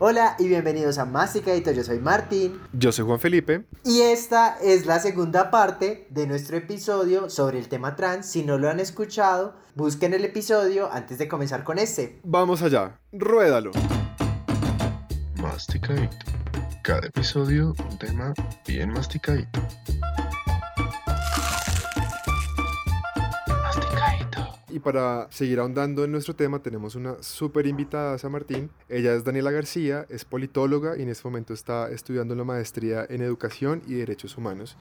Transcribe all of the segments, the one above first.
Hola y bienvenidos a Masticadito, yo soy Martín. Yo soy Juan Felipe. Y esta es la segunda parte de nuestro episodio sobre el tema trans. Si no lo han escuchado, busquen el episodio antes de comenzar con este. Vamos allá, ruédalo. Masticadito. Cada episodio un tema bien masticadito. Para seguir ahondando en nuestro tema, tenemos una súper invitada, a Martín. Ella es Daniela García, es politóloga y en este momento está estudiando la maestría en Educación y Derechos Humanos.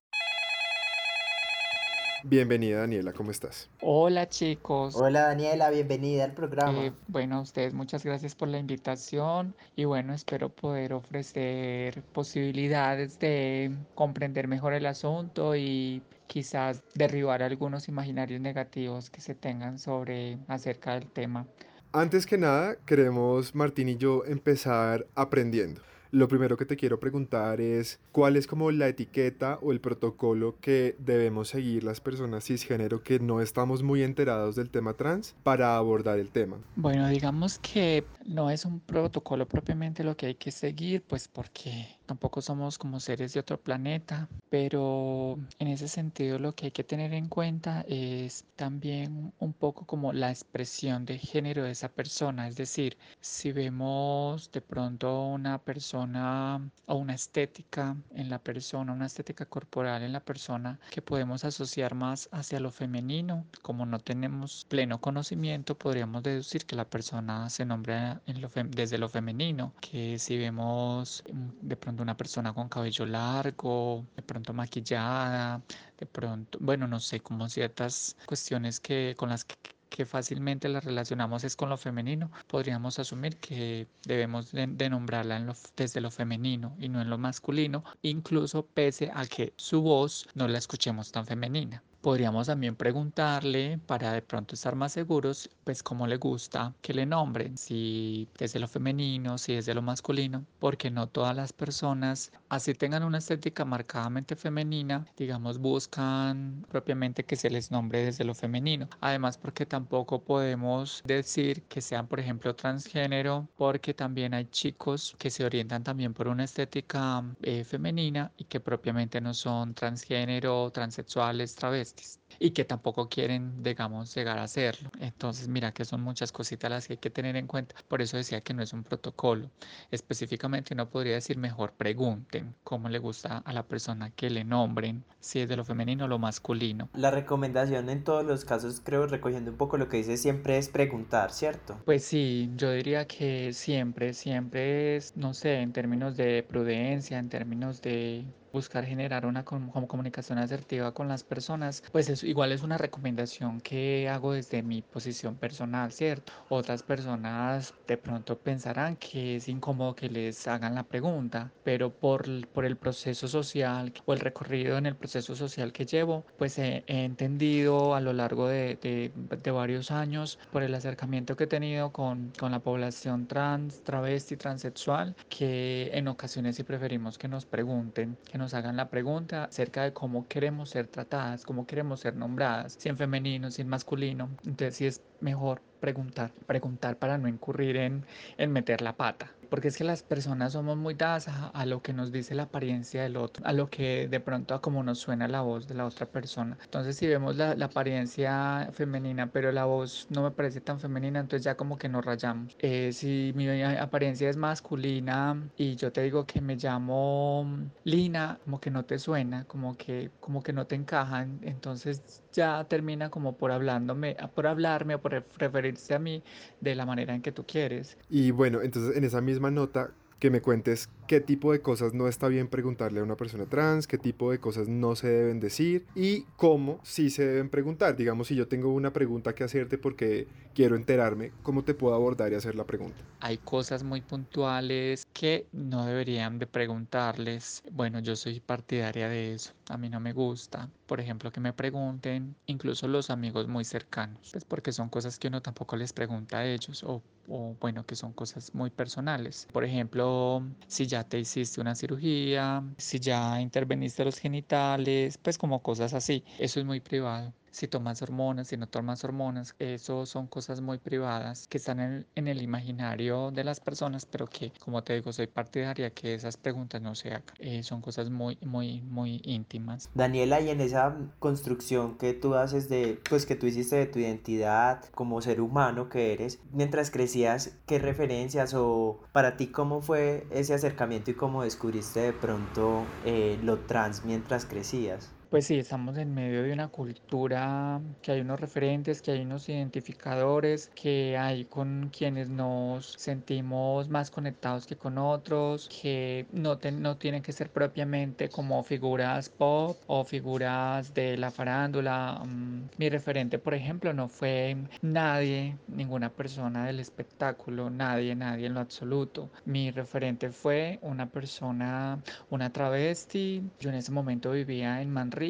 Bienvenida Daniela, ¿cómo estás? Hola chicos. Hola Daniela, bienvenida al programa. Eh, bueno, a ustedes muchas gracias por la invitación y bueno, espero poder ofrecer posibilidades de comprender mejor el asunto y quizás derribar algunos imaginarios negativos que se tengan sobre acerca del tema. Antes que nada, queremos Martín y yo empezar aprendiendo. Lo primero que te quiero preguntar es cuál es como la etiqueta o el protocolo que debemos seguir las personas cisgénero que no estamos muy enterados del tema trans para abordar el tema. Bueno, digamos que no es un protocolo propiamente lo que hay que seguir, pues porque tampoco somos como seres de otro planeta, pero en ese sentido lo que hay que tener en cuenta es también un poco como la expresión de género de esa persona, es decir, si vemos de pronto una persona o una estética en la persona, una estética corporal en la persona que podemos asociar más hacia lo femenino, como no tenemos pleno conocimiento, podríamos deducir que la persona se nombra en lo desde lo femenino, que si vemos de pronto una persona con cabello largo, de pronto maquillada, de pronto, bueno, no sé, como ciertas cuestiones que con las que, fácilmente las relacionamos es con lo femenino, podríamos asumir que debemos de, nombrarla desde lo femenino y no en lo masculino, incluso pese a que su voz no la escuchemos tan femenina. Podríamos también preguntarle para de pronto estar más seguros, pues cómo le gusta que le nombren, si es de lo femenino, si es de lo masculino, porque no todas las personas, así tengan una estética marcadamente femenina, digamos, buscan propiamente que se les nombre desde lo femenino. Además, porque tampoco podemos decir que sean, por ejemplo, transgénero, porque también hay chicos que se orientan también por una estética eh, femenina y que propiamente no son transgénero, transexuales, travestis y que tampoco quieren, digamos, llegar a hacerlo. Entonces, mira que son muchas cositas las que hay que tener en cuenta. Por eso decía que no es un protocolo. Específicamente no podría decir mejor pregunten cómo le gusta a la persona que le nombren, si es de lo femenino o lo masculino. La recomendación en todos los casos, creo, recogiendo un poco lo que dice siempre es preguntar, ¿cierto? Pues sí, yo diría que siempre, siempre es, no sé, en términos de prudencia, en términos de buscar generar una comunicación asertiva con las personas, pues eso igual es una recomendación que hago desde mi posición personal, ¿cierto? Otras personas de pronto pensarán que es incómodo que les hagan la pregunta, pero por, por el proceso social o el recorrido en el proceso social que llevo, pues he, entendido a lo largo de, de, de, varios años por el acercamiento que he tenido con, con la población trans, travesti, transexual, que en ocasiones sí preferimos que nos pregunten, que nos hagan la pregunta acerca de cómo queremos ser tratadas, cómo queremos ser nombradas, si en femenino, si en masculino. Entonces sí es mejor preguntar, preguntar para no incurrir en, en meter la pata porque es que las personas somos muy dadas a, lo que nos dice la apariencia del otro, a lo que de pronto a como nos suena la voz de la otra persona. Entonces si vemos la, apariencia femenina, pero la voz no me parece tan femenina, entonces ya como que nos rayamos. Eh, si mi apariencia es masculina y yo te digo que me llamo Lina, como que no te suena, como que, como que no te encajan, entonces ya termina como por hablándome, por hablarme o por referirse a mí de la manera en que tú quieres. Y bueno, entonces en esa misma nota que me cuentes qué tipo de cosas no está bien preguntarle a una persona trans, qué tipo de cosas no se deben decir y cómo sí se deben preguntar. Digamos, si yo tengo una pregunta que hacerte porque quiero enterarme, ¿cómo te puedo abordar y hacer la pregunta? Hay cosas muy puntuales que no deberían de preguntarles. Bueno, yo soy partidaria de eso. A mí no me gusta, por ejemplo, que me pregunten, incluso los amigos muy cercanos, pues porque son cosas que uno tampoco les pregunta a ellos o o bueno, que son cosas muy personales. Por ejemplo, si ya te hiciste una cirugía, si ya interveniste los genitales, pues como cosas así. Eso es muy privado. Si tomas hormonas, si no tomas hormonas, eso son cosas muy privadas que están en, el imaginario de las personas, pero que, como te digo, soy partidaria que esas preguntas no se hagan. Eh, son cosas muy, muy, muy íntimas. Daniela, y en esa construcción que tú haces de, pues que tú hiciste de tu identidad como ser humano que eres, mientras crecías, ¿qué referencias o para ti cómo fue ese acercamiento y cómo descubriste de pronto eh, lo trans mientras crecías? Pues sí, estamos en medio de una cultura que hay unos referentes, que hay unos identificadores, que hay con quienes nos sentimos más conectados que con otros, que no, no tienen que ser propiamente como figuras pop o figuras de la farándula. Mm, mi referente, por ejemplo, no fue nadie, ninguna persona del espectáculo, nadie, nadie en lo absoluto. Mi referente fue una persona, una travesti. Yo en ese momento vivía en Manrique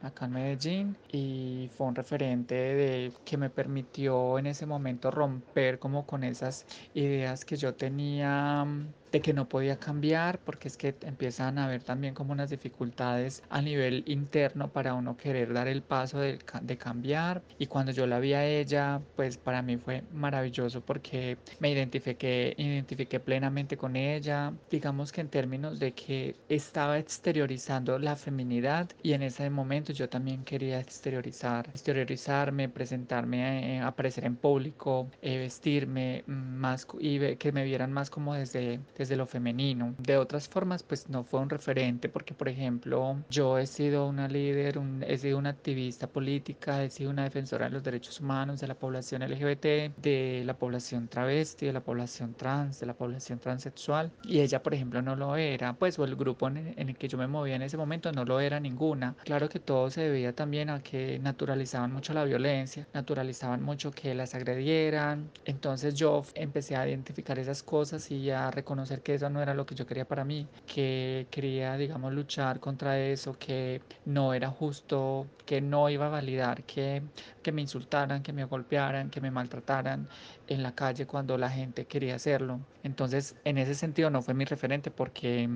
acá en Medellín, y fue un referente de, que me permitió en ese momento romper como con esas ideas que yo tenía de que no podía cambiar, porque es que empiezan a haber también como unas dificultades a nivel interno para uno querer dar el paso de, de cambiar. Y cuando yo la vi a ella, pues para mí fue maravilloso porque me identifiqué, identifiqué plenamente con ella. Digamos que en términos de que estaba exteriorizando la feminidad y en ese momento yo también quería exteriorizar, exteriorizarme, presentarme, eh, aparecer en público, eh, vestirme mm, más y que me vieran más como desde desde lo femenino. De otras formas, pues no fue un referente porque, por ejemplo, yo he sido una líder, he sido una activista política, he sido una defensora de los derechos humanos, de la población LGBT, de la población travesti, de la población trans, de la población transexual. Y ella, por ejemplo, no lo era, pues, o el grupo en el que yo me movía en ese momento no lo era ninguna. Claro que todo se debía también a que naturalizaban mucho la violencia, naturalizaban mucho que las agredieran. Entonces yo empecé a identificar esas cosas y a reconocer que eso no era lo que yo quería para mí, que quería, digamos, luchar contra eso, que no era justo, que no iba a validar que, que me insultaran, que me golpearan, que me maltrataran en la calle cuando la gente quería hacerlo. Entonces, en ese sentido no fue mi referente porque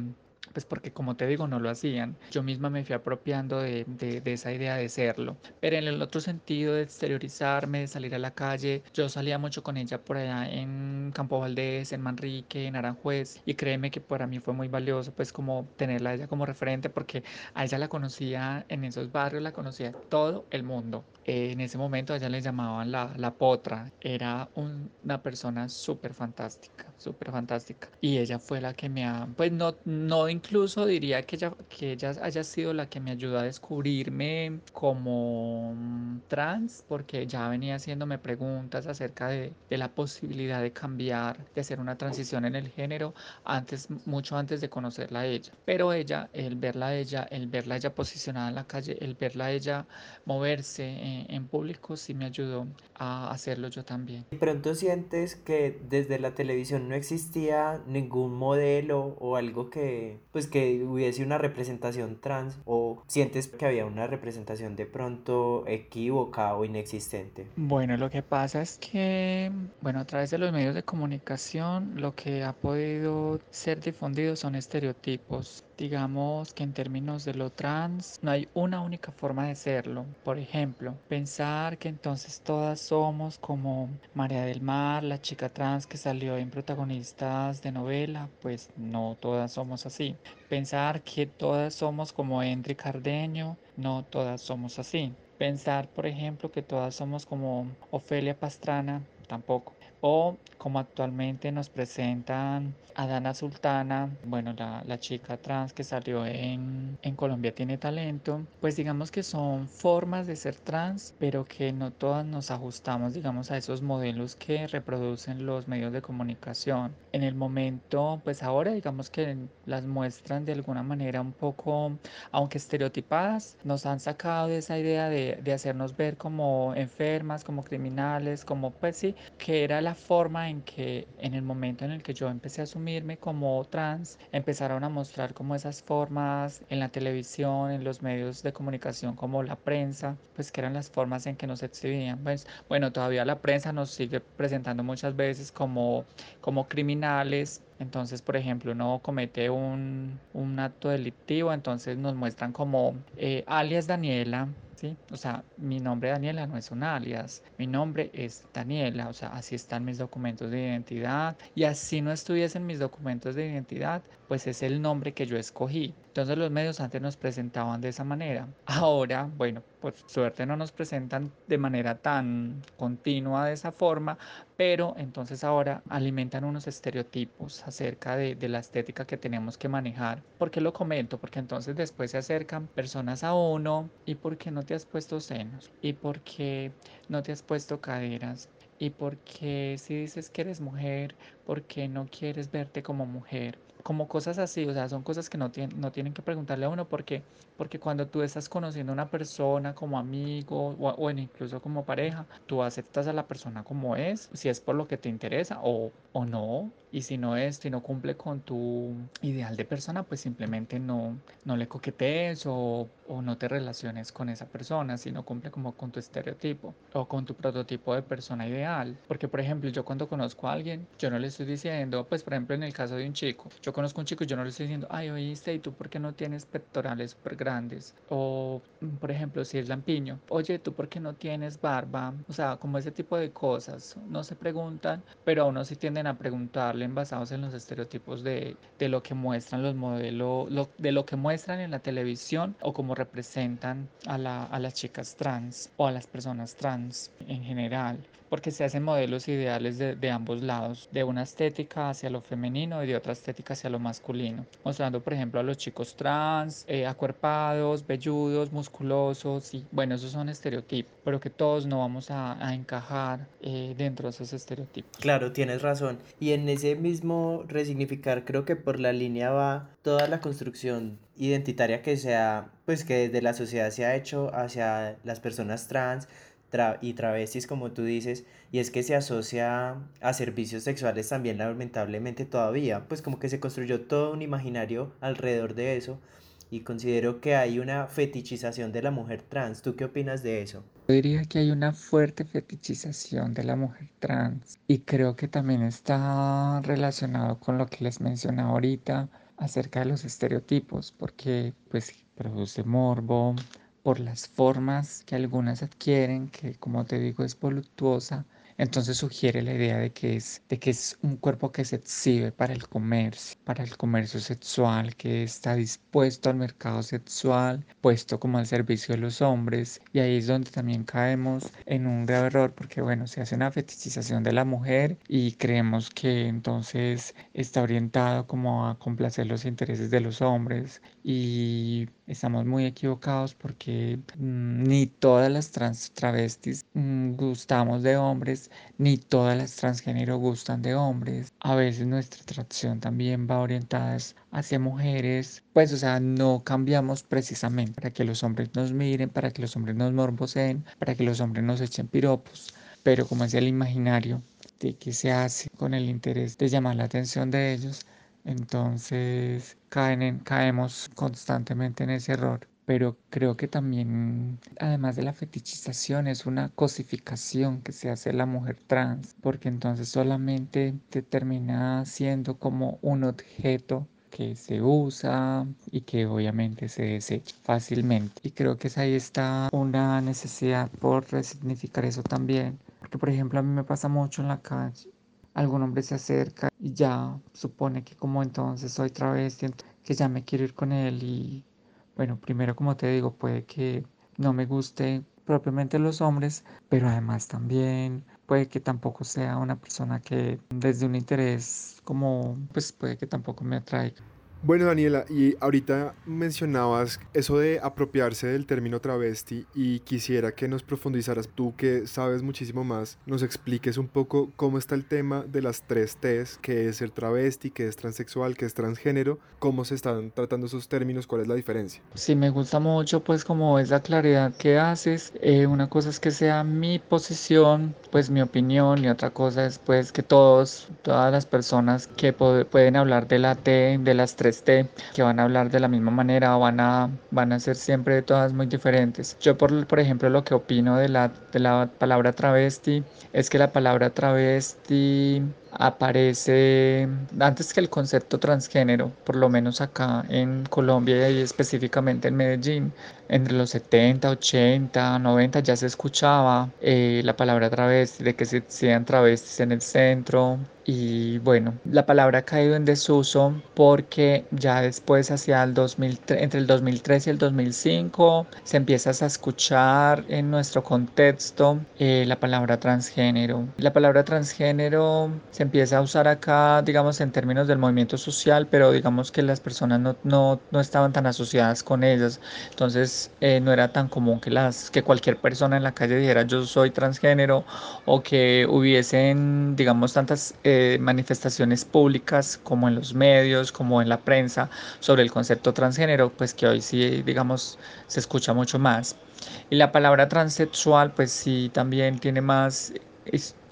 pues porque como te digo, no lo hacían. Yo misma me fui apropiando de, de, esa idea de serlo. Pero en el otro sentido de exteriorizarme, de salir a la calle, yo salía mucho con ella por allá en Campo Valdés, en Manrique, en Aranjuez. Y créeme que para mí fue muy valioso pues como tenerla a ella como referente porque a ella la conocía en esos barrios, la conocía todo el mundo. Eh, en ese momento a ella le llamaban la, la potra. Era una persona súper fantástica, súper fantástica. Y ella fue la que me ha, pues no, no incluso diría que ella, que ella haya sido la que me ayudó a descubrirme como mm, trans, porque ya venía haciéndome preguntas acerca de, de la posibilidad de cambiar, de hacer una transición en el género, antes, mucho antes de conocerla a ella. Pero ella, el verla a ella, el verla a ella posicionada en la calle, el verla a ella moverse en, en público, sí me ayudó a hacerlo yo también. ¿De pronto sientes que desde la televisión no existía ningún modelo o algo que pues que hubiese una representación trans o sientes que había una representación de pronto equivocada o inexistente? Bueno, lo que pasa es que, bueno, a través de los medios de comunicación lo que ha podido ser difundido son estereotipos Digamos que en términos de lo trans no hay una única forma de serlo. Por ejemplo, pensar que entonces todas somos como María del Mar, la chica trans que salió en protagonistas de novela, pues no todas somos así. Pensar que todas somos como Henry Cardeño, no todas somos así. Pensar, por ejemplo, que todas somos como Ofelia Pastrana, tampoco. O como actualmente nos presentan a Dana Sultana, bueno, la, la chica trans que salió en, en, Colombia tiene talento, pues digamos que son formas de ser trans, pero que no todas nos ajustamos, digamos, a esos modelos que reproducen los medios de comunicación. En el momento, pues ahora digamos que las muestran de alguna manera un poco, aunque estereotipadas, nos han sacado de esa idea de, de hacernos ver como enfermas, como criminales, como pues sí, que era la forma en que en el momento en el que yo empecé a asumirme como trans, empezaron a mostrar como esas formas en la televisión, en los medios de comunicación como la prensa, pues que eran las formas en que nos exhibían. Pues bueno, todavía la prensa nos sigue presentando muchas veces como, como criminales, entonces, por ejemplo, uno comete un, un acto delictivo, entonces nos muestran como eh, alias Daniela O sea, mi nombre Daniela no es un alias, mi nombre es Daniela, o sea, así están mis documentos de identidad y así no estuviesen mis documentos de identidad, pues es el nombre que yo escogí. Entonces los medios antes nos presentaban de esa manera. Ahora, bueno, por suerte no nos presentan de manera tan continua de esa forma, pero entonces ahora alimentan unos estereotipos acerca de, la estética que tenemos que manejar. ¿Por qué lo comento? Porque entonces después se acercan personas a uno y por qué no te has puesto senos y por qué no te has puesto caderas y por qué si dices que eres mujer, por qué no quieres verte como mujer como cosas así, o sea, son cosas que no, tienen, no tienen que preguntarle a uno porque, porque cuando tú estás conociendo a una persona como amigo o, o, incluso como pareja, tú aceptas a la persona como es, si es por lo que te interesa o, o no, y si no es, si no cumple con tu ideal de persona, pues simplemente no, no le coquetees o, o no te relaciones con esa persona, si no cumple como con tu estereotipo o con tu prototipo de persona ideal. Porque, por ejemplo, yo cuando conozco a alguien, yo no le estoy diciendo, pues, por ejemplo, en el caso de un chico, yo conozco a un chico y yo no le estoy diciendo, ay, oíste, ¿y tú por qué no tienes pectorales súper grandes? O, por ejemplo, si es lampiño, oye, ¿tú por qué no tienes barba? O sea, como ese tipo de cosas, no se preguntan, pero a uno sí tienden a preguntarle basados en los estereotipos de, de lo que muestran los modelos, lo, de lo que muestran en la televisión o cómo representan a, la, a las chicas trans o a las personas trans en general porque se hacen modelos ideales de, de, ambos lados, de una estética hacia lo femenino y de otra estética hacia lo masculino, mostrando por ejemplo a los chicos trans, eh, acuerpados, velludos, musculosos, y bueno, esos son estereotipos, pero que todos no vamos a, a encajar eh, dentro de esos estereotipos. Claro, tienes razón. Y en ese mismo resignificar, creo que por la línea va toda la construcción identitaria que sea, pues que desde la sociedad se ha hecho hacia las personas trans, tra y travestis, como tú dices, y es que se asocia a servicios sexuales también lamentablemente todavía, pues como que se construyó todo un imaginario alrededor de eso y considero que hay una fetichización de la mujer trans. ¿Tú qué opinas de eso? Yo diría que hay una fuerte fetichización de la mujer trans y creo que también está relacionado con lo que les mencioné ahorita acerca de los estereotipos, porque pues produce morbo, por las formas que algunas adquieren, que como te digo es voluptuosa, entonces sugiere la idea de que es, de que es un cuerpo que se exhibe para el comercio, para el comercio sexual, que está dispuesto al mercado sexual, puesto como al servicio de los hombres. Y ahí es donde también caemos en un grave error, porque bueno, se hace una fetichización de la mujer y creemos que entonces está orientado como a complacer los intereses de los hombres y estamos muy equivocados porque mmm, ni todas las trans travestis mmm, gustamos de hombres, ni todas las transgénero gustan de hombres. A veces nuestra atracción también va orientada hacia mujeres, pues o sea, no cambiamos precisamente para que los hombres nos miren, para que los hombres nos morboseen, para que los hombres nos echen piropos, pero como es el imaginario de que se hace con el interés de llamar la atención de ellos, entonces caen en, caemos constantemente en ese error. Pero creo que también, además de la fetichización, es una cosificación que se hace la mujer trans, porque entonces solamente te termina siendo como un objeto que se usa y que obviamente se desecha fácilmente. Y creo que ahí está una necesidad por resignificar eso también. Porque por ejemplo a mí me pasa mucho en la calle algún hombre se acerca y ya supone que como entonces soy travesti, que ya me quiero ir con él y bueno, primero como te digo, puede que no me guste propiamente los hombres, pero además también puede que tampoco sea una persona que desde un interés como pues puede que tampoco me atraiga. Bueno, Daniela, y ahorita mencionabas eso de apropiarse del término travesti y quisiera que nos profundizaras tú que sabes muchísimo más, nos expliques un poco cómo está el tema de las tres T's, qué es ser travesti, qué es transexual, qué es transgénero, cómo se están tratando esos términos, cuál es la diferencia. Sí, me gusta mucho pues como esa claridad que haces. Eh, una cosa es que sea mi posición, pues mi opinión y otra cosa es pues que todos, todas las personas que pueden hablar de la T, de las tres este, que van a hablar de la misma manera van a, van a ser siempre todas muy diferentes. Yo, por, por ejemplo, lo que opino de la, de la palabra travesti es que la palabra travesti aparece antes que el concepto transgénero, por lo menos acá en Colombia y específicamente en Medellín. entre los 70, 80, 90 ya se escuchaba eh, la palabra travesti, de que se sean travestis en el centro, y bueno, la palabra ha caído en desuso porque ya después hacia el 2003, entre el 2003 y el 2005 se empieza a escuchar en nuestro contexto eh, la palabra transgénero. La palabra transgénero se empieza a usar acá, digamos, en términos del movimiento social, pero digamos que las personas no, no, no estaban tan asociadas con ellas. Entonces eh, no era tan común que, las, que cualquier persona en la calle dijera yo soy transgénero o que hubiesen, digamos, tantas... Eh, manifestaciones públicas como en los medios, como en la prensa sobre el concepto transgénero, pues que hoy sí, digamos, se escucha mucho más. Y la palabra transexual, pues sí, también tiene más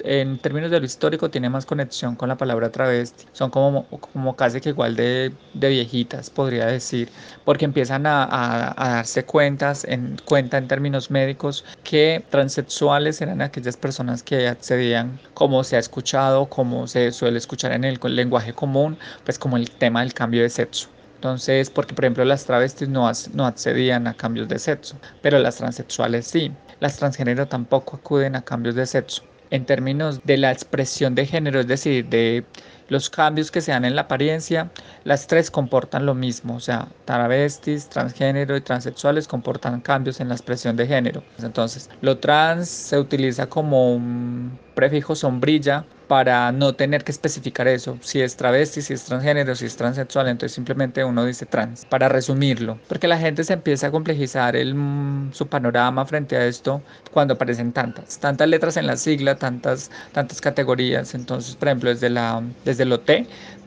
en términos de lo histórico tiene más conexión con la palabra travesti. Son como, como casi que igual de, de viejitas, podría decir, porque empiezan a, a, darse cuentas en, cuenta en términos médicos que transexuales eran aquellas personas que accedían, como se ha escuchado, como se suele escuchar en el lenguaje común, pues como el tema del cambio de sexo. Entonces, porque por ejemplo las travestis no, no accedían a cambios de sexo, pero las transexuales sí. Las transgénero tampoco acuden a cambios de sexo en términos de la expresión de género, es decir, de los cambios que se dan en la apariencia, las tres comportan lo mismo, o sea, travestis, transgénero y transexuales comportan cambios en la expresión de género. Entonces, lo trans se utiliza como un prefijo sombrilla para no tener que especificar eso, si es travesti, si es transgénero, si es transexual, entonces simplemente uno dice trans, para resumirlo, porque la gente se empieza a complejizar el, mm, su panorama frente a esto cuando aparecen tantas, tantas letras en la sigla, tantas, tantas categorías, entonces por ejemplo desde, la, desde el OT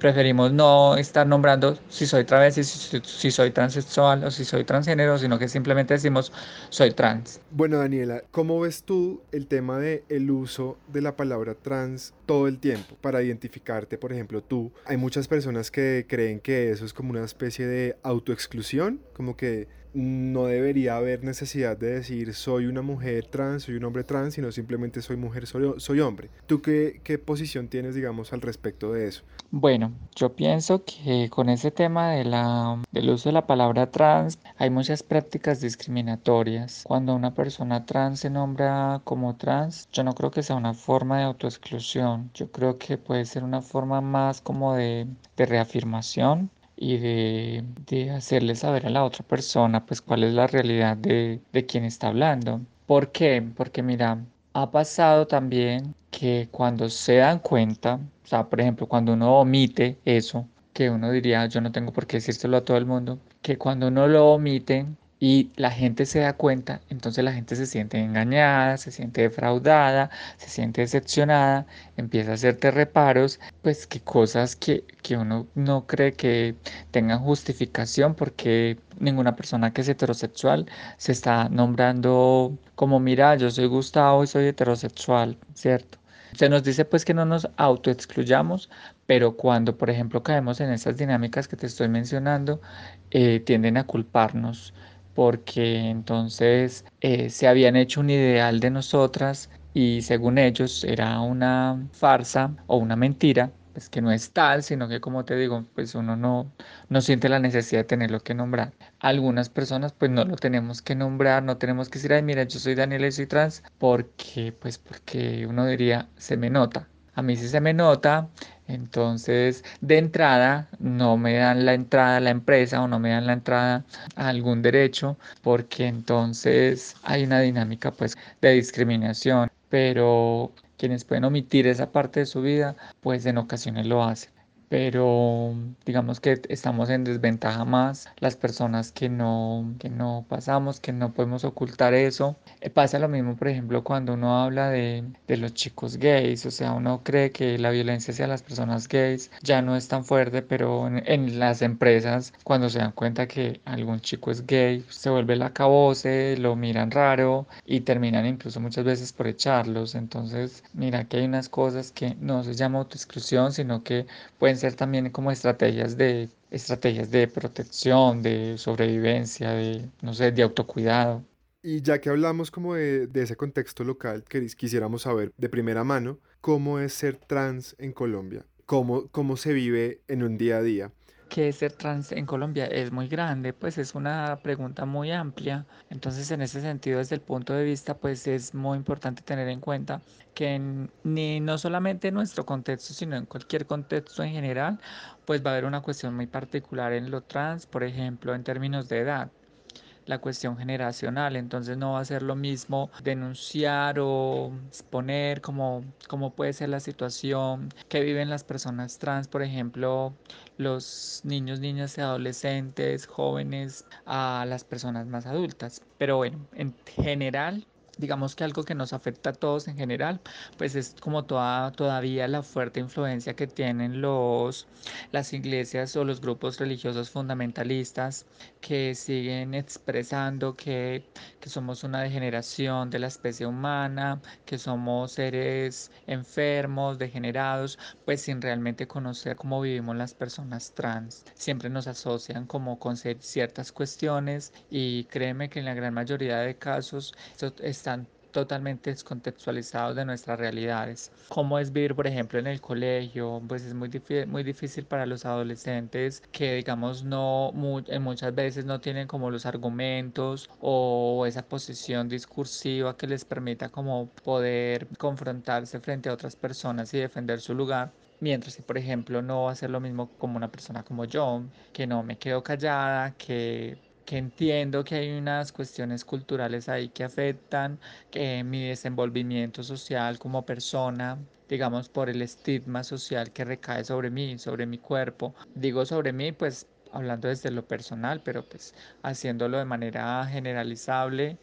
preferimos no estar nombrando si soy travesti, si, si soy transexual o si soy transgénero, sino que simplemente decimos soy trans. Bueno Daniela, ¿cómo ves tú el tema de uso de la palabra trans todo el tiempo para identificarte, por ejemplo, tú. Hay muchas personas que creen que eso es como una especie de autoexclusión, como que no debería haber necesidad de decir soy una mujer trans, soy un hombre trans, sino simplemente soy mujer, soy, soy hombre. ¿Tú qué, qué, posición tienes, digamos, al respecto de eso? Bueno, yo pienso que con ese tema de la, del uso de la palabra trans hay muchas prácticas discriminatorias. Cuando una persona trans se nombra como trans, yo no creo que sea una forma de autoexclusión. Yo creo que puede ser una forma más como de, de reafirmación y de, de, hacerle saber a la otra persona pues cuál es la realidad de, de quien está hablando. ¿Por qué? Porque mira, ha pasado también que cuando se dan cuenta, o sea, por ejemplo, cuando uno omite eso, que uno diría, yo no tengo por qué decírselo a todo el mundo, que cuando uno lo omite, y la gente se da cuenta, entonces la gente se siente engañada, se siente defraudada, se siente decepcionada, empieza a hacerte reparos, pues que cosas que, que uno no cree que tengan justificación porque ninguna persona que es heterosexual se está nombrando como mira, yo soy Gustavo y soy heterosexual, ¿cierto? Se nos dice pues que no nos autoexcluyamos, pero cuando por ejemplo caemos en esas dinámicas que te estoy mencionando, eh, tienden a culparnos porque entonces eh, se habían hecho un ideal de nosotras y según ellos era una farsa o una mentira, pues que no es tal, sino que como te digo, pues uno no, no siente la necesidad de tenerlo que nombrar. Algunas personas pues no lo tenemos que nombrar, no tenemos que decir, ay mira, yo soy Daniela y soy trans, porque pues porque uno diría, se me nota. A mí sí se me nota, entonces, de entrada, no me dan la entrada a la empresa o no me dan la entrada a algún derecho, porque entonces hay una dinámica pues de discriminación. Pero quienes pueden omitir esa parte de su vida, pues en ocasiones lo hacen pero digamos que estamos en desventaja más las personas que no, que no pasamos, que no podemos ocultar eso. Eh, pasa lo mismo, por ejemplo, cuando uno habla de, de, los chicos gays, o sea, uno cree que la violencia hacia las personas gays ya no es tan fuerte, pero en, en las empresas, cuando se dan cuenta que algún chico es gay, se vuelve la cabose, lo miran raro y terminan incluso muchas veces por echarlos. Entonces, mira que hay unas cosas que no se llama autoexclusión, sino que pueden ser también como estrategias de, estrategias de protección, de sobrevivencia, de, no sé, de autocuidado. Y ya que hablamos como de, de ese contexto local, quisiéramos saber de primera mano cómo es ser trans en Colombia, cómo, cómo se vive en un día a día. ¿Qué es ser trans en Colombia? Es muy grande, pues es una pregunta muy amplia. Entonces, en ese sentido, desde el punto de vista, pues es muy importante tener en cuenta que ni no solamente en nuestro contexto, sino en cualquier contexto en general, pues va a haber una cuestión muy particular en lo trans, por ejemplo, en términos de edad la cuestión generacional, entonces no va a ser lo mismo denunciar o exponer cómo, cómo puede ser la situación que viven las personas trans, por ejemplo, los niños, niñas y adolescentes, jóvenes, a las personas más adultas. Pero bueno, en general digamos que algo que nos afecta a todos en general, pues es como toda, todavía la fuerte influencia que tienen los, las iglesias o los grupos religiosos fundamentalistas que siguen expresando que, que somos una degeneración de la especie humana, que somos seres enfermos, degenerados, pues sin realmente conocer cómo vivimos las personas trans. Siempre nos asocian como con ciertas cuestiones y créeme que en la gran mayoría de casos esto está totalmente descontextualizados de nuestras realidades. ¿Cómo es vivir, por ejemplo, en el colegio? Pues es muy, muy difícil para los adolescentes que, digamos, no muchas veces no tienen como los argumentos o esa posición discursiva que les permita como poder confrontarse frente a otras personas y defender su lugar. Mientras que, por ejemplo, no va a ser lo mismo como una persona como yo, que no me quedo callada, que que entiendo que hay unas cuestiones culturales ahí que afectan mi desenvolvimiento social como persona, digamos por el estigma social que recae sobre mí, sobre mi cuerpo. Digo sobre mí, pues hablando desde lo personal, pero pues haciéndolo de manera generalizable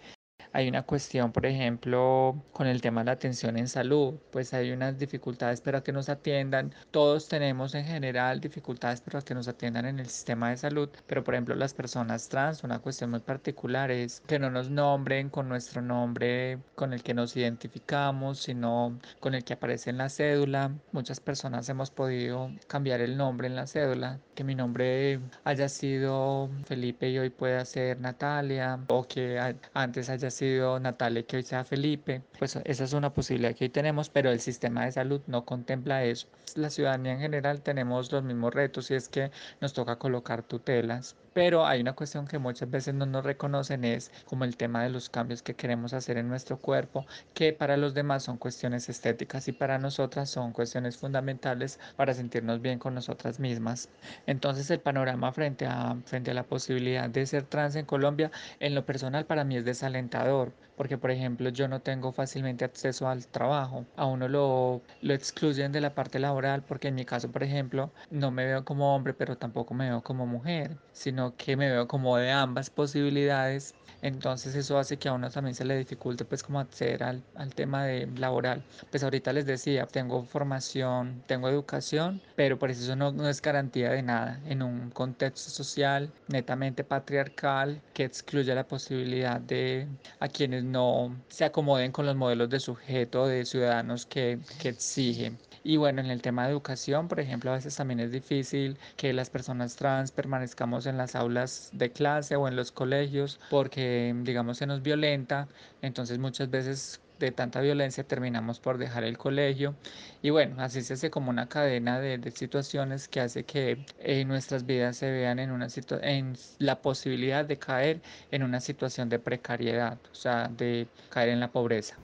hay una cuestión, por ejemplo, con el tema de la atención en salud, pues hay unas dificultades para que nos atiendan. Todos tenemos en general dificultades para que nos atiendan en el sistema de salud, pero por ejemplo las personas trans, una cuestión muy particular es que no nos nombren con nuestro nombre con el que nos identificamos, sino con el que aparece en la cédula. Muchas personas hemos podido cambiar el nombre en la cédula, que mi nombre haya sido Felipe y hoy pueda ser Natalia, o que antes haya sido Natalia que hoy sea Felipe, pues esa es una posibilidad que hoy tenemos, pero el sistema de salud no contempla eso. La ciudadanía en general tenemos los mismos retos y es que nos toca colocar tutelas pero hay una cuestión que muchas veces no nos reconocen es como el tema de los cambios que queremos hacer en nuestro cuerpo, que para los demás son cuestiones estéticas y para nosotras son cuestiones fundamentales para sentirnos bien con nosotras mismas. Entonces el panorama frente a, frente a la posibilidad de ser trans en Colombia, en lo personal para mí es desalentador, porque por ejemplo yo no tengo fácilmente acceso al trabajo, a uno lo, lo excluyen de la parte laboral, porque en mi caso por ejemplo no me veo como hombre, pero tampoco me veo como mujer, sino que me veo como de ambas posibilidades. Entonces eso hace que a uno también se le dificulte pues como acceder al, al tema de laboral. Pues ahorita les decía, tengo formación, tengo educación, pero por eso no, no es garantía de nada en un contexto social netamente patriarcal que excluye la posibilidad de a quienes no se acomoden con los modelos de sujeto de ciudadanos que, que exigen y bueno, en el tema de educación, por ejemplo, a veces también es difícil que las personas trans permanezcamos en las aulas de clase o en los colegios porque, digamos, se nos violenta. Entonces muchas veces de tanta violencia terminamos por dejar el colegio y bueno, así se hace como una cadena de, de situaciones que hace que eh, nuestras vidas se vean en, una en la posibilidad de caer en una situación de precariedad, o sea, de caer en la pobreza.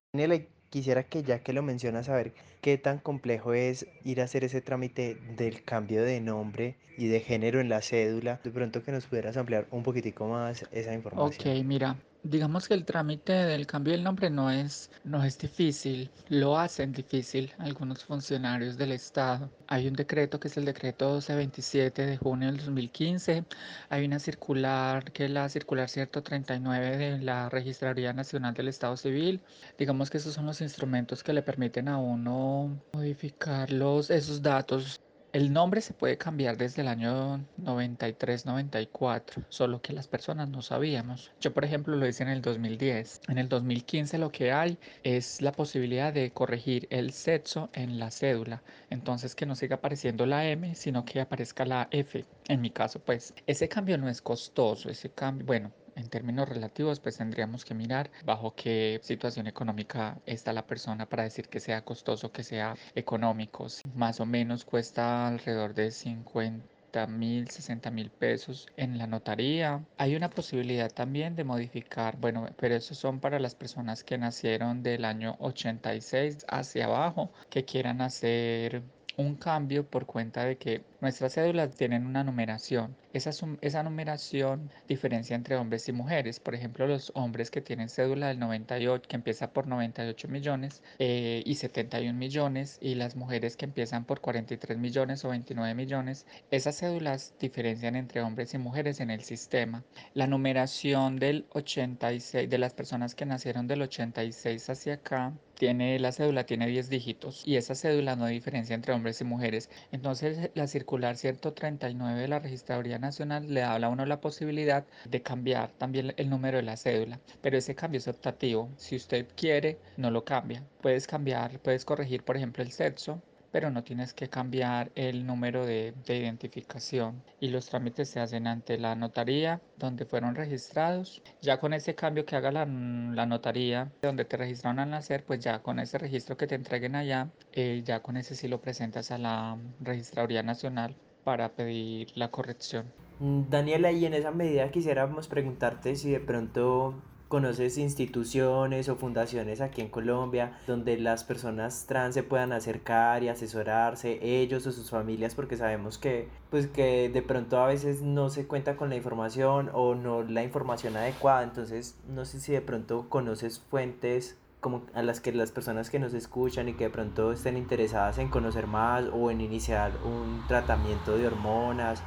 Quisiera que ya que lo mencionas, saber qué tan complejo es ir a hacer ese trámite del cambio de nombre y de género en la cédula. De pronto que nos pudieras ampliar un poquitico más esa información. Ok, mira, Digamos que el trámite del cambio del nombre no es, no es difícil, lo hacen difícil algunos funcionarios del Estado. Hay un decreto que es el decreto 1227 de junio del 2015, hay una circular que es la circular 139 de la Registraría Nacional del Estado Civil. Digamos que esos son los instrumentos que le permiten a uno modificar los, esos datos el nombre se puede cambiar desde el año 93-94, solo que las personas no sabíamos. Yo, por ejemplo, lo hice en el 2010. En el 2015 lo que hay es la posibilidad de corregir el sexo en la cédula. Entonces que no siga apareciendo la M, sino que aparezca la F. En mi caso, pues ese cambio no es costoso. Ese cambio, bueno, en términos relativos, pues tendríamos que mirar bajo qué situación económica está la persona para decir que sea costoso, que sea económico. Más o menos cuesta alrededor de 50 50 mil, 60 mil pesos en la notaría. Hay una posibilidad también de modificar, bueno, pero eso son para las personas que nacieron del año 86 hacia abajo, que quieran hacer un cambio por cuenta de que nuestras cédulas tienen una numeración. Esa, numeración diferencia entre hombres y mujeres. Por ejemplo, los hombres que tienen cédula del 98, que empieza por 98 millones eh, y 71 millones, y las mujeres que empiezan por 43 millones o 29 millones, esas cédulas diferencian entre hombres y mujeres en el sistema. La numeración del 86, de las personas que nacieron del 86 hacia acá, tiene la cédula tiene 10 dígitos y esa cédula no diferencia entre hombres y mujeres. Entonces la circular 139 de la Registraduría Nacional le da a uno la posibilidad de cambiar también el número de la cédula, pero ese cambio es optativo. Si usted quiere, no lo cambia. Puedes cambiar, puedes corregir por ejemplo el sexo, pero no tienes que cambiar el número de, identificación y los trámites se hacen ante la notaría donde fueron registrados. Ya con ese cambio que haga la, notaría donde te registraron al nacer, pues ya con ese registro que te entreguen allá, eh, ya con ese sí lo presentas a la Registraduría Nacional para pedir la corrección. Mm, Daniela, y en esa medida quisiéramos preguntarte si de pronto conoces instituciones o fundaciones aquí en Colombia donde las personas trans se puedan acercar y asesorarse ellos o sus familias porque sabemos que pues que de pronto a veces no se cuenta con la información o no la información adecuada. Entonces no sé si de pronto conoces fuentes como a las que las personas que nos escuchan y que de pronto estén interesadas en conocer más o en iniciar un tratamiento de hormonas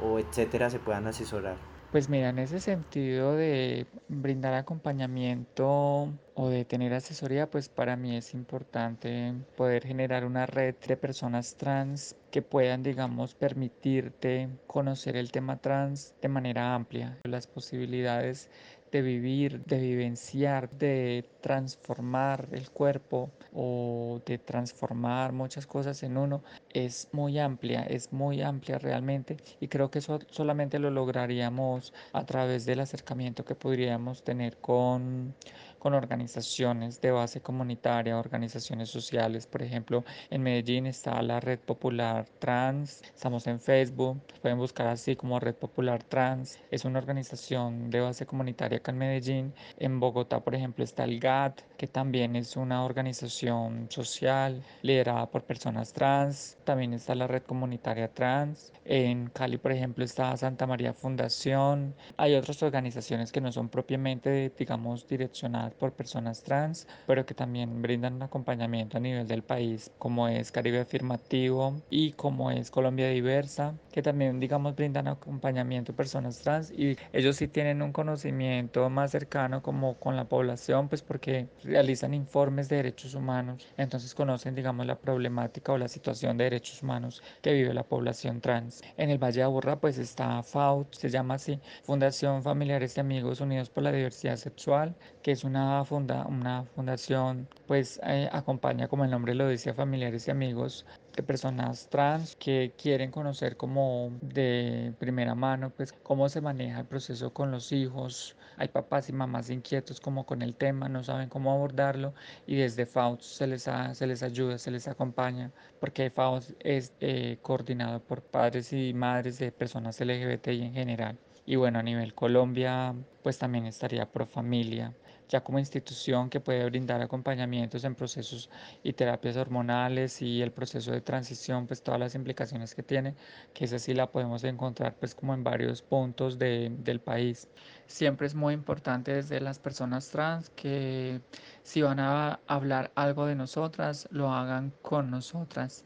o etcétera se puedan asesorar pues mira, en ese sentido de brindar acompañamiento o de tener asesoría, pues para mí es importante poder generar una red de personas trans que puedan, digamos, permitirte conocer el tema trans de manera amplia. Las posibilidades de vivir, de vivenciar, de transformar el cuerpo o de transformar muchas cosas en uno es muy amplia, es muy amplia realmente y creo que eso solamente lo lograríamos a través del acercamiento que podríamos tener con con organizaciones de base comunitaria, organizaciones sociales. Por ejemplo, en Medellín está la Red Popular Trans, estamos en Facebook, pueden buscar así como Red Popular Trans. Es una organización de base comunitaria acá en Medellín. En Bogotá, por ejemplo, está el GAT, que también es una organización social liderada por personas trans. También está la Red Comunitaria Trans. En Cali, por ejemplo, está Santa María Fundación. Hay otras organizaciones que no son propiamente, digamos, direccionadas por personas trans, pero que también brindan un acompañamiento a nivel del país, como es Caribe Afirmativo y como es Colombia Diversa, que también, digamos, brindan acompañamiento a personas trans y ellos sí tienen un conocimiento más cercano como con la población, pues porque realizan informes de derechos humanos, entonces conocen, digamos, la problemática o la situación de derechos humanos que vive la población trans. En el Valle de Aburra, pues está FAUT, se llama así, Fundación Familiares y Amigos Unidos por la Diversidad Sexual, que es una funda, una fundación pues eh, acompaña, como el nombre lo dice, a familiares y amigos de personas trans que quieren conocer como de primera mano pues cómo se maneja el proceso con los hijos. Hay papás y mamás inquietos como con el tema, no saben cómo abordarlo y desde FAUS se les, se les ayuda, se les acompaña porque FAUS es eh, coordinado por padres y madres de personas LGBTI en general. Y bueno, a nivel Colombia, pues también estaría Pro Familia, ya como institución que puede brindar acompañamientos en procesos y terapias hormonales y el proceso de transición, pues todas las implicaciones que tiene, que esa sí la podemos encontrar pues como en varios puntos de, del país. Siempre es muy importante desde las personas trans que si van a hablar algo de nosotras, lo hagan con nosotras.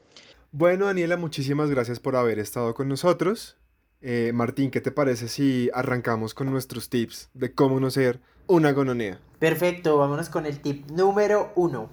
Bueno, Daniela, muchísimas gracias por haber estado con nosotros. Eh, Martín, ¿qué te parece si arrancamos con nuestros tips de cómo no ser una gononea? Perfecto, vámonos con el tip número uno.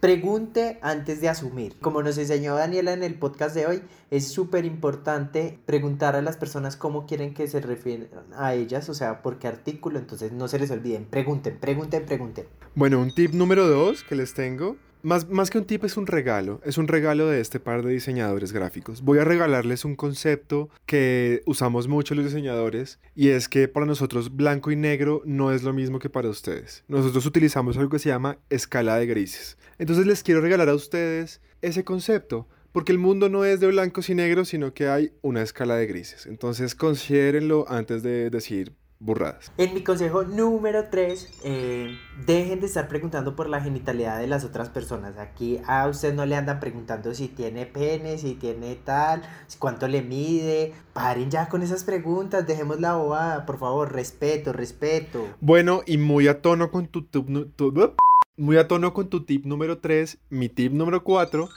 Pregunte antes de asumir. Como nos enseñó Daniela en el podcast de hoy, es súper importante preguntar a las personas cómo quieren que se refieran a ellas, o sea, por qué artículo, entonces no se les olviden. Pregunten, pregunten, pregunten. Bueno, un tip número dos que les tengo más, más, que un tip es un regalo, es un regalo de este par de diseñadores gráficos. Voy a regalarles un concepto que usamos mucho los diseñadores y es que para nosotros blanco y negro no es lo mismo que para ustedes. Nosotros utilizamos algo que se llama escala de grises. Entonces les quiero regalar a ustedes ese concepto porque el mundo no es de blancos y negros, sino que hay una escala de grises. Entonces considérenlo antes de decir burradas. En mi consejo número 3, eh, dejen de estar preguntando por la genitalidad de las otras personas. Aquí a usted no le andan preguntando si tiene pene, si tiene tal, cuánto le mide. Paren ya con esas preguntas, dejemos la bobada, por favor, respeto, respeto. Bueno, y muy a tono con tu, tu, tu muy a tono con tu tip número 3, mi tip número 4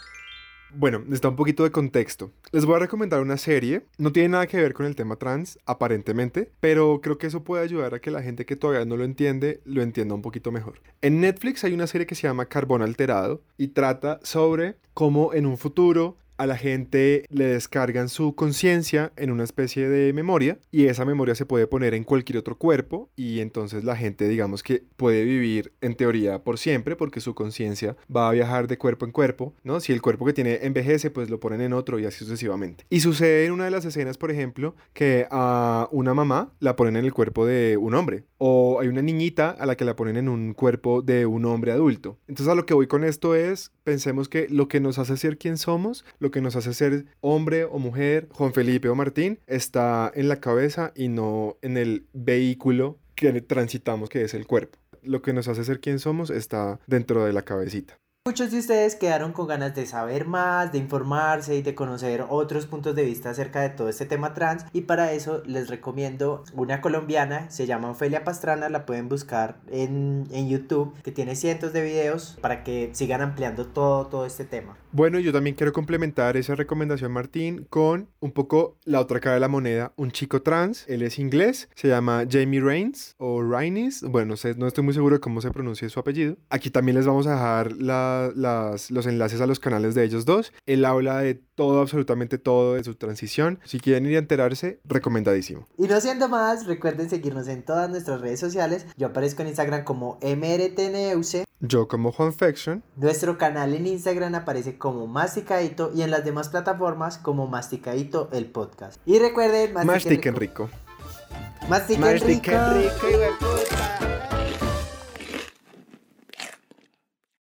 bueno, está un poquito de contexto. Les voy a recomendar una serie. No tiene nada que ver con el tema trans, aparentemente, pero creo que eso puede ayudar a que la gente que todavía no lo entiende lo entienda un poquito mejor. En Netflix hay una serie que se llama Carbón Alterado y trata sobre cómo en un futuro a la gente le descargan su conciencia en una especie de memoria y esa memoria se puede poner en cualquier otro cuerpo y entonces la gente digamos que puede vivir en teoría por siempre porque su conciencia va a viajar de cuerpo en cuerpo, ¿no? Si el cuerpo que tiene envejece pues lo ponen en otro y así sucesivamente. Y sucede en una de las escenas, por ejemplo, que a una mamá la ponen en el cuerpo de un hombre o hay una niñita a la que la ponen en un cuerpo de un hombre adulto. Entonces a lo que voy con esto es, pensemos que lo que nos hace ser quien somos, lo que nos hace ser hombre o mujer, Juan Felipe o Martín, está en la cabeza y no en el vehículo que transitamos que es el cuerpo. Lo que nos hace ser quien somos está dentro de la cabecita. Muchos de ustedes quedaron con ganas de saber más, de informarse y de conocer otros puntos de vista acerca de todo este tema trans y para eso les recomiendo una colombiana, se llama Ofelia Pastrana, la pueden buscar en, en YouTube, que tiene cientos de videos para que sigan ampliando todo, todo este tema. Bueno, yo también quiero complementar esa recomendación, Martín, con un poco la otra cara de la moneda, un chico trans, él es inglés, se llama Jamie Rains o Raines, bueno, no, sé, no estoy muy seguro de cómo se pronuncia su apellido. Aquí también les vamos a dejar la las, los enlaces a los canales de ellos dos. Él habla de todo, absolutamente todo de su transición. Si quieren ir a enterarse, recomendadísimo. Y no siendo más, recuerden seguirnos en todas nuestras redes sociales. Yo aparezco en Instagram como MRTNeuse. Yo como Juanfection. Nuestro canal en Instagram aparece como Masticadito y en las demás plataformas como Masticadito el podcast. Y recuerden, mastiquen, rico. Mastiquen, rico. rico